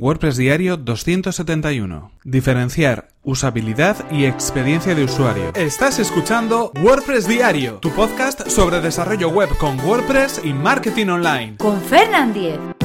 WordPress Diario 271. Diferenciar usabilidad y experiencia de usuario. Estás escuchando WordPress Diario, tu podcast sobre desarrollo web con WordPress y marketing online. Con Fernand Diez.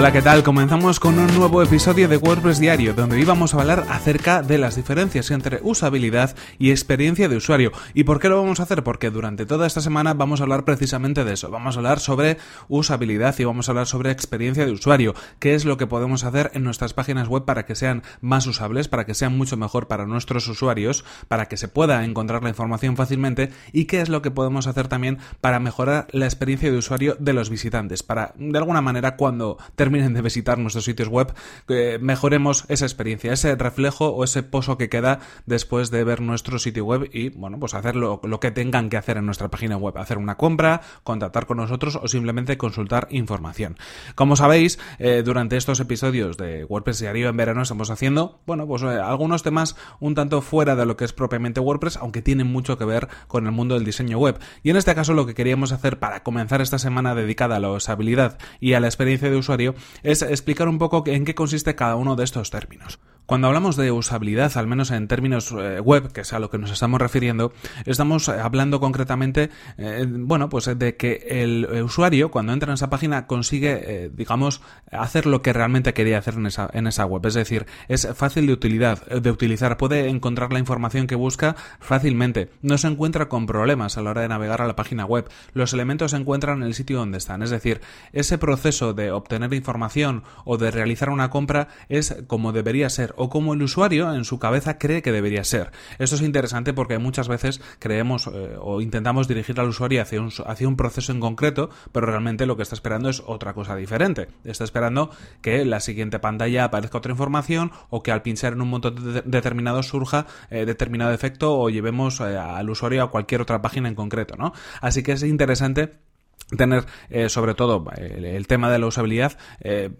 Hola, ¿qué tal? Comenzamos con un nuevo episodio de WordPress Diario, donde hoy vamos a hablar acerca de las diferencias entre usabilidad y experiencia de usuario. ¿Y por qué lo vamos a hacer? Porque durante toda esta semana vamos a hablar precisamente de eso. Vamos a hablar sobre usabilidad y vamos a hablar sobre experiencia de usuario. ¿Qué es lo que podemos hacer en nuestras páginas web para que sean más usables, para que sean mucho mejor para nuestros usuarios, para que se pueda encontrar la información fácilmente? ¿Y qué es lo que podemos hacer también para mejorar la experiencia de usuario de los visitantes? Para, de alguna manera, cuando terminen de visitar nuestros sitios web, que mejoremos esa experiencia, ese reflejo o ese pozo que queda después de ver nuestro sitio web y, bueno, pues hacer lo, que tengan que hacer en nuestra página web, hacer una compra, contactar con nosotros o simplemente consultar información. Como sabéis, eh, durante estos episodios de WordPress Diario en verano estamos haciendo, bueno, pues eh, algunos temas un tanto fuera de lo que es propiamente WordPress, aunque tienen mucho que ver con el mundo del diseño web. Y en este caso lo que queríamos hacer para comenzar esta semana dedicada a la usabilidad y a la experiencia de usuario es explicar un poco en qué consiste cada uno de estos términos. Cuando hablamos de usabilidad, al menos en términos eh, web, que es a lo que nos estamos refiriendo, estamos eh, hablando concretamente, eh, bueno, pues de que el usuario cuando entra en esa página consigue, digamos, hacer lo que realmente quería hacer en esa, en esa web. Es decir, es fácil de utilidad, de utilizar, puede encontrar la información que busca fácilmente, no se encuentra con problemas a la hora de navegar a la página web, los elementos se encuentran en el sitio donde están. Es decir, ese proceso de obtener información o de realizar una compra es como debería ser o como el usuario en su cabeza cree que debería ser. Esto es interesante porque muchas veces creemos eh, o intentamos dirigir al usuario hacia un, hacia un proceso en concreto, pero realmente lo que está esperando es otra cosa diferente. Está esperando que en la siguiente pantalla aparezca otra información o que al pinchar en un montón determinado surja eh, determinado efecto o llevemos eh, al usuario a cualquier otra página en concreto, ¿no? Así que es interesante tener eh, sobre todo el, tema de la usabilidad eh,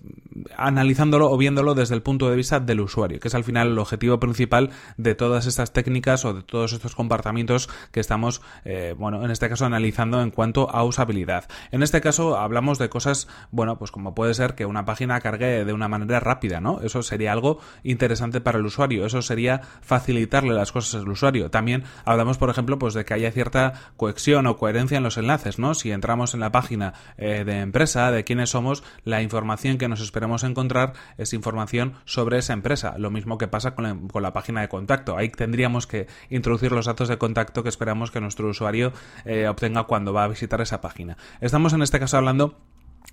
analizándolo o viéndolo desde el punto de vista del usuario que es al final el objetivo principal de todas estas técnicas o de todos estos comportamientos que estamos eh, bueno en este caso analizando en cuanto a usabilidad. En este caso hablamos de cosas bueno pues como puede ser que una página cargue de una manera rápida no eso sería algo interesante para el usuario eso sería facilitarle las cosas al usuario. También hablamos por ejemplo pues de que haya cierta cohesión o coherencia en los enlaces no si entramos en la página eh, de empresa, de quiénes somos, la información que nos esperamos encontrar es información sobre esa empresa. Lo mismo que pasa con la, página de contacto. Ahí tendríamos que introducir los datos de contacto que esperamos que nuestro usuario eh, obtenga cuando va a visitar esa página. Estamos en este caso hablando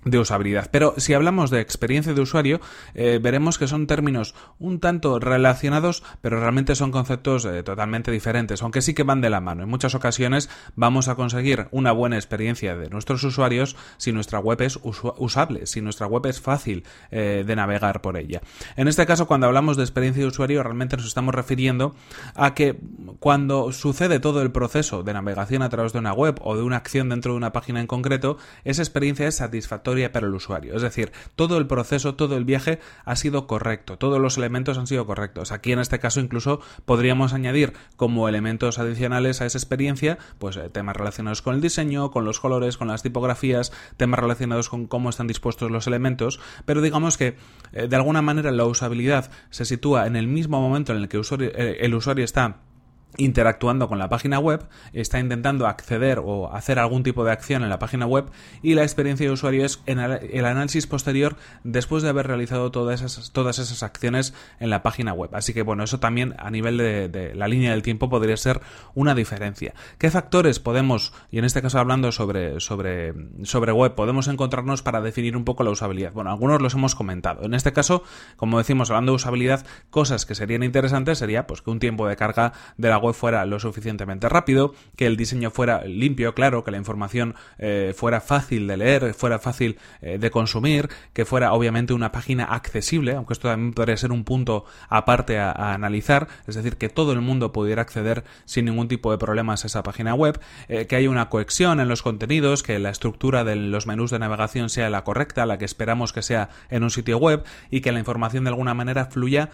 de usabilidad. Pero si hablamos de experiencia de usuario, eh, veremos que son términos un tanto relacionados, pero realmente son conceptos eh, totalmente diferentes, aunque sí que van de la mano. En muchas ocasiones vamos a conseguir una buena experiencia de nuestros usuarios si nuestra web es usable, si nuestra web es fácil eh, de navegar por ella. En este caso, cuando hablamos de experiencia de usuario, realmente nos estamos refiriendo a que cuando sucede todo el proceso de navegación a través de una web o de una acción dentro de una página en concreto, esa experiencia es satisfactoria para el usuario. Es decir, todo el proceso, todo el viaje ha sido correcto, todos los elementos han sido correctos. Aquí en este caso incluso podríamos añadir como elementos adicionales a esa experiencia, pues eh, temas relacionados con el diseño, con los colores, con las tipografías, temas relacionados con cómo están dispuestos los elementos, pero digamos que eh, de alguna manera la usabilidad se sitúa en el mismo momento en el que eh, el usuario está interactuando con la página web, está intentando acceder o hacer algún tipo de acción en la página web y la experiencia de usuario es en el análisis posterior después de haber realizado todas esas, todas esas acciones en la página web. Así que bueno, eso también a nivel de, la línea del tiempo podría ser una diferencia. ¿Qué factores podemos, y en este caso hablando sobre, sobre, sobre web, podemos encontrarnos para definir un poco la usabilidad? Bueno, algunos los hemos comentado. En este caso, como decimos, hablando de usabilidad, cosas que serían interesantes sería pues que un tiempo de carga de la web fuera lo suficientemente rápido, que el diseño fuera limpio, claro, que la información eh, fuera fácil de leer, fuera fácil eh, de consumir, que fuera obviamente una página accesible, aunque esto también podría ser un punto aparte a, analizar, es decir, que todo el mundo pudiera acceder sin ningún tipo de problemas a esa página web, eh, que haya una cohesión en los contenidos, que la estructura de los menús de navegación sea la correcta, la que esperamos que sea en un sitio web y que la información de alguna manera fluya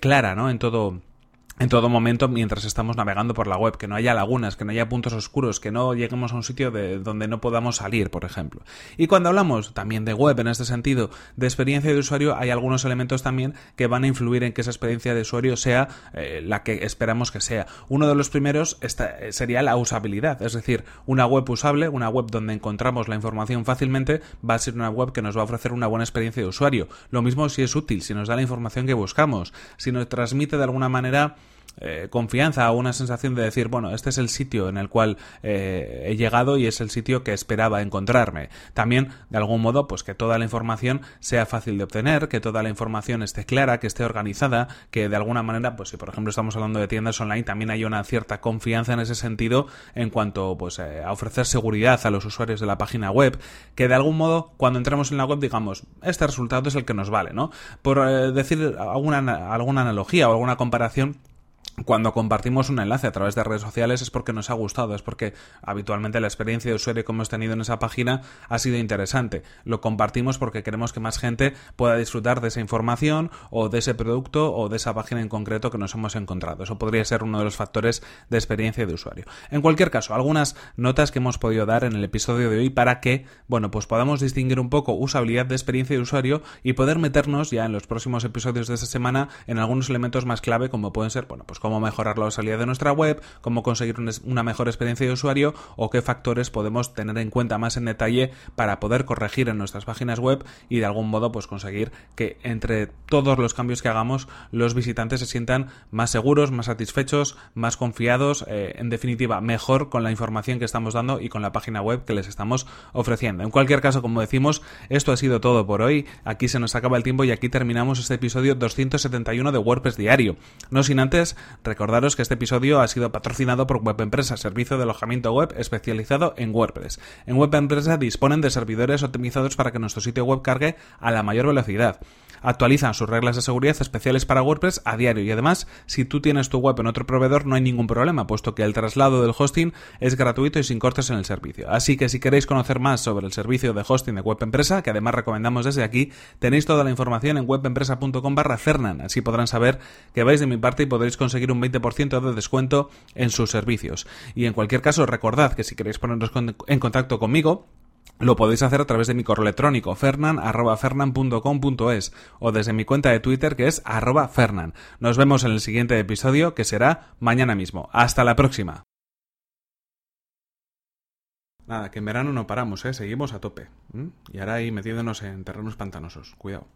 clara, ¿no? En todo en todo momento mientras estamos navegando por la web, que no haya lagunas, que no haya puntos oscuros, que no lleguemos a un sitio de donde no podamos salir, por ejemplo. Y cuando hablamos también de web en este sentido, de experiencia de usuario, hay algunos elementos también que van a influir en que esa experiencia de usuario sea eh, la que esperamos que sea. Uno de los primeros eh, sería la usabilidad, es decir, una web usable, una web donde encontramos la información fácilmente, va a ser una web que nos va a ofrecer una buena experiencia de usuario. Lo mismo si es útil, si nos da la información que buscamos, si nos transmite de alguna manera eh, confianza o una sensación de decir, bueno, este es el sitio en el cual eh, he llegado y es el sitio que esperaba encontrarme. También, de algún modo, pues que toda la información sea fácil de obtener, que toda la información esté clara, que esté organizada, que de alguna manera, pues si por ejemplo estamos hablando de tiendas online, también hay una cierta confianza en ese sentido en cuanto pues eh, a ofrecer seguridad a los usuarios de la página web, que de algún modo cuando entramos en la web digamos, este resultado es el que nos vale, ¿no? Por decir alguna, alguna analogía o alguna comparación, cuando compartimos un enlace a través de redes sociales es porque nos ha gustado, es porque habitualmente la experiencia de usuario que hemos tenido en esa página ha sido interesante. Lo compartimos porque queremos que más gente pueda disfrutar de esa información o de ese producto o de esa página en concreto que nos hemos encontrado. Eso podría ser uno de los factores de experiencia de usuario. En cualquier caso, algunas notas que hemos podido dar en el episodio de hoy para que, bueno, pues podamos distinguir un poco usabilidad de experiencia de usuario y poder meternos ya en los próximos episodios de esta semana en algunos elementos más clave como pueden ser, bueno, pues cómo mejorar la usabilidad de nuestra web, cómo conseguir una mejor experiencia de usuario o qué factores podemos tener en cuenta más en detalle para poder corregir en nuestras páginas web y de algún modo pues conseguir que entre todos los cambios que hagamos los visitantes se sientan más seguros, más satisfechos, más confiados, eh, en definitiva mejor con la información que estamos dando y con la página web que les estamos ofreciendo. En cualquier caso, como decimos, esto ha sido todo por hoy. Aquí se nos acaba el tiempo y aquí terminamos este episodio 271 de WordPress Diario. No sin antes Recordaros que este episodio ha sido patrocinado por Web Empresa, servicio de alojamiento web especializado en WordPress. En Web Empresa disponen de servidores optimizados para que nuestro sitio web cargue a la mayor velocidad actualizan sus reglas de seguridad especiales para WordPress a diario y además si tú tienes tu web en otro proveedor no hay ningún problema puesto que el traslado del hosting es gratuito y sin cortes en el servicio. Así que si queréis conocer más sobre el servicio de hosting de Web Empresa, que además recomendamos desde aquí, tenéis toda la información en webempresa.com barra Fernan, así podrán saber que vais de mi parte y podréis conseguir un 20% de descuento en sus servicios. Y en cualquier caso recordad que si queréis poneros en contacto conmigo, lo podéis hacer a través de mi correo electrónico fernan.fernan.com.es o desde mi cuenta de Twitter que es arroba fernan. Nos vemos en el siguiente episodio que será mañana mismo. Hasta la próxima. Nada, que en verano no paramos, ¿eh? seguimos a tope. Y ahora ahí metiéndonos en terrenos pantanosos. Cuidado.